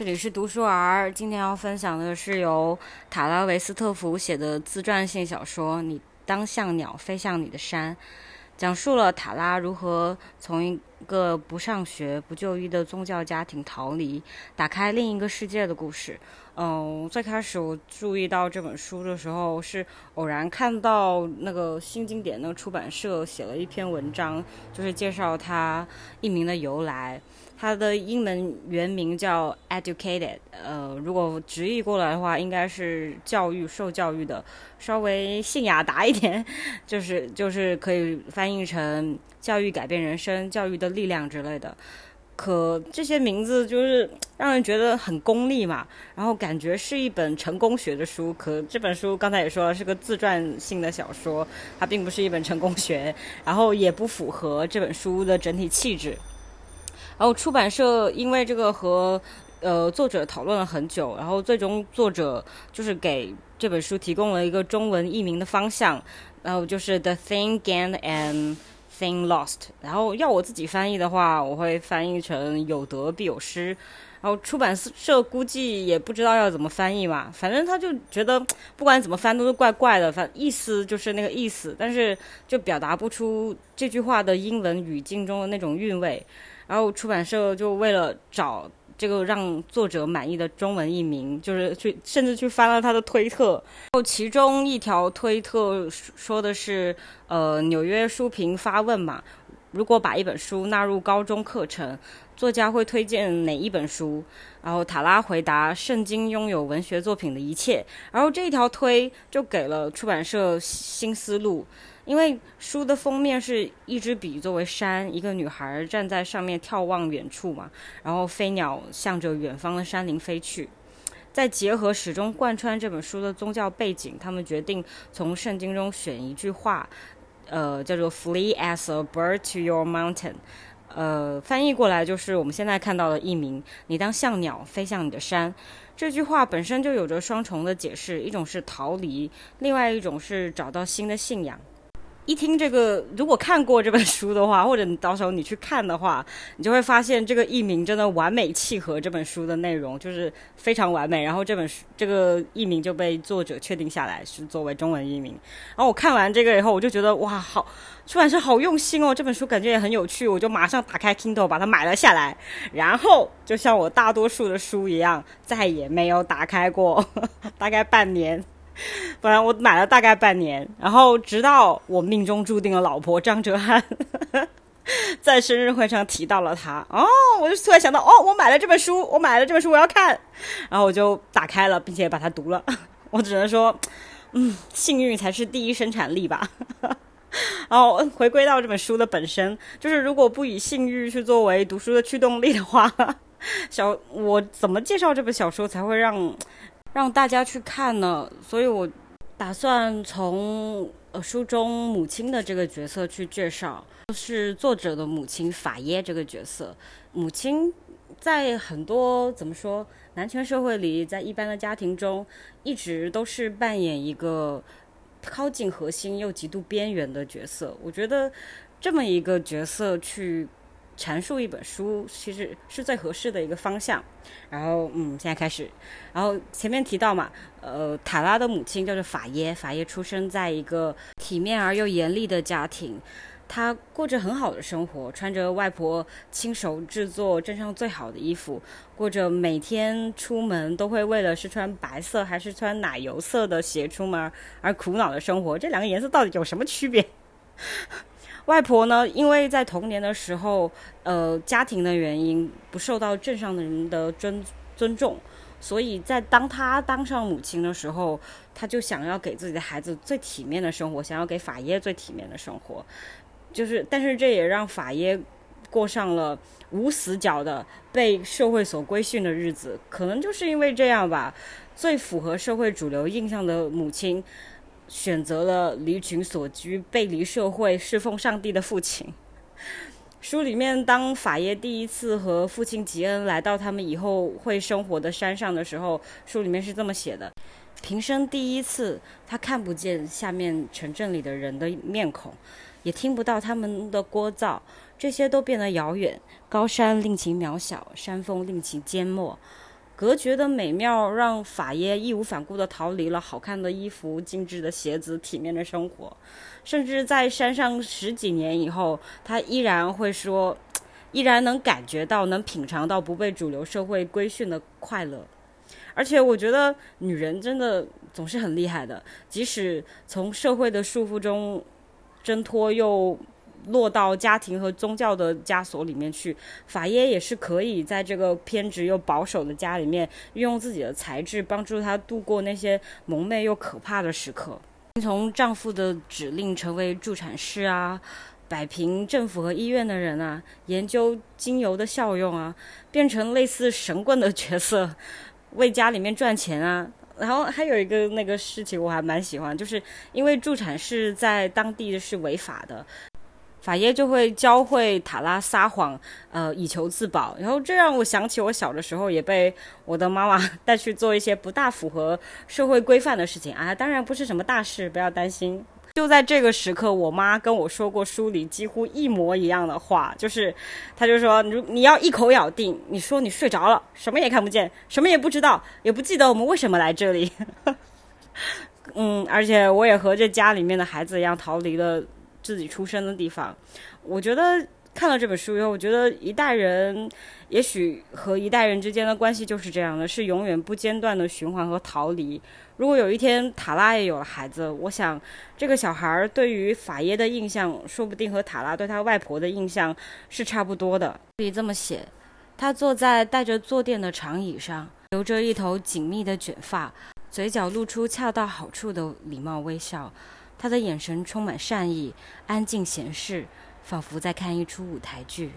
这里是读书儿，今天要分享的是由塔拉维斯特福写的自传性小说《你当像鸟飞向你的山》，讲述了塔拉如何从一个不上学、不就医的宗教家庭逃离，打开另一个世界的故事。嗯，最开始我注意到这本书的时候，是偶然看到那个新经典那个出版社写了一篇文章，就是介绍它译名的由来。它的英文原名叫 Educated，呃，如果直译过来的话，应该是教育、受教育的，稍微信雅达一点，就是就是可以翻译成教育改变人生、教育的力量之类的。可这些名字就是让人觉得很功利嘛，然后感觉是一本成功学的书。可这本书刚才也说了，是个自传性的小说，它并不是一本成功学，然后也不符合这本书的整体气质。然后出版社因为这个和呃作者讨论了很久，然后最终作者就是给这本书提供了一个中文译名的方向，然后就是 The THING GAN and Thing Lost。然后要我自己翻译的话，我会翻译成有得必有失。然后出版社估计也不知道要怎么翻译嘛，反正他就觉得不管怎么翻都是怪怪的，反意思就是那个意思，但是就表达不出这句话的英文语境中的那种韵味。然后出版社就为了找这个让作者满意的中文译名，就是去甚至去翻了他的推特。然后其中一条推特说的是，呃，纽约书评发问嘛，如果把一本书纳入高中课程，作家会推荐哪一本书？然后塔拉回答：圣经拥有文学作品的一切。然后这一条推就给了出版社新思路。因为书的封面是一支笔作为山，一个女孩站在上面眺望远处嘛，然后飞鸟向着远方的山林飞去。再结合始终贯穿这本书的宗教背景，他们决定从圣经中选一句话，呃，叫做 “Flee as a bird to your mountain”，呃，翻译过来就是我们现在看到的译名：“你当像鸟飞向你的山。”这句话本身就有着双重的解释，一种是逃离，另外一种是找到新的信仰。一听这个，如果看过这本书的话，或者你到时候你去看的话，你就会发现这个译名真的完美契合这本书的内容，就是非常完美。然后这本书这个译名就被作者确定下来是作为中文译名。然后我看完这个以后，我就觉得哇，好出版社好用心哦，这本书感觉也很有趣，我就马上打开 Kindle 把它买了下来。然后就像我大多数的书一样，再也没有打开过，大概半年。不然我买了大概半年，然后直到我命中注定的老婆张哲瀚 在生日会上提到了他，哦，我就突然想到，哦，我买了这本书，我买了这本书，我要看，然后我就打开了，并且把它读了。我只能说，嗯，幸运才是第一生产力吧。然后回归到这本书的本身，就是如果不以性欲去作为读书的驱动力的话，小我怎么介绍这本小说才会让？让大家去看呢，所以我打算从呃书中母亲的这个角色去介绍，是作者的母亲法耶这个角色。母亲在很多怎么说男权社会里，在一般的家庭中，一直都是扮演一个靠近核心又极度边缘的角色。我觉得这么一个角色去。阐述一本书其实是最合适的一个方向。然后，嗯，现在开始。然后前面提到嘛，呃，塔拉的母亲叫做法耶，法耶出生在一个体面而又严厉的家庭，她过着很好的生活，穿着外婆亲手制作镇上最好的衣服，过着每天出门都会为了是穿白色还是穿奶油色的鞋出门而苦恼的生活。这两个颜色到底有什么区别？外婆呢？因为在童年的时候，呃，家庭的原因不受到镇上的人的尊尊重，所以在当她当上母亲的时候，她就想要给自己的孩子最体面的生活，想要给法耶最体面的生活。就是，但是这也让法耶过上了无死角的被社会所规训的日子。可能就是因为这样吧，最符合社会主流印象的母亲。选择了离群所居、背离社会、侍奉上帝的父亲。书里面，当法耶第一次和父亲吉恩来到他们以后会生活的山上的时候，书里面是这么写的：平生第一次，他看不见下面城镇里的人的面孔，也听不到他们的聒噪，这些都变得遥远。高山令其渺小，山峰令其缄默。隔绝的美妙让法耶义无反顾地逃离了好看的衣服、精致的鞋子、体面的生活，甚至在山上十几年以后，他依然会说，依然能感觉到、能品尝到不被主流社会规训的快乐。而且我觉得女人真的总是很厉害的，即使从社会的束缚中挣脱，又落到家庭和宗教的枷锁里面去，法耶也是可以在这个偏执又保守的家里面，运用自己的才智帮助她度过那些蒙昧又可怕的时刻。从丈夫的指令成为助产士啊，摆平政府和医院的人啊，研究精油的效用啊，变成类似神棍的角色。为家里面赚钱啊，然后还有一个那个事情我还蛮喜欢，就是因为助产士在当地是违法的，法耶就会教会塔拉撒谎，呃，以求自保。然后这让我想起我小的时候也被我的妈妈带去做一些不大符合社会规范的事情啊，当然不是什么大事，不要担心。就在这个时刻，我妈跟我说过书里几乎一模一样的话，就是，她就说，你你要一口咬定，你说你睡着了，什么也看不见，什么也不知道，也不记得我们为什么来这里。嗯，而且我也和这家里面的孩子一样，逃离了自己出生的地方。我觉得。看了这本书以后，我觉得一代人也许和一代人之间的关系就是这样的，是永远不间断的循环和逃离。如果有一天塔拉也有了孩子，我想这个小孩对于法耶的印象，说不定和塔拉对他外婆的印象是差不多的。可以这么写：他坐在带着坐垫的长椅上，留着一头紧密的卷发，嘴角露出恰到好处的礼貌微笑，他的眼神充满善意，安静闲适。仿佛在看一出舞台剧。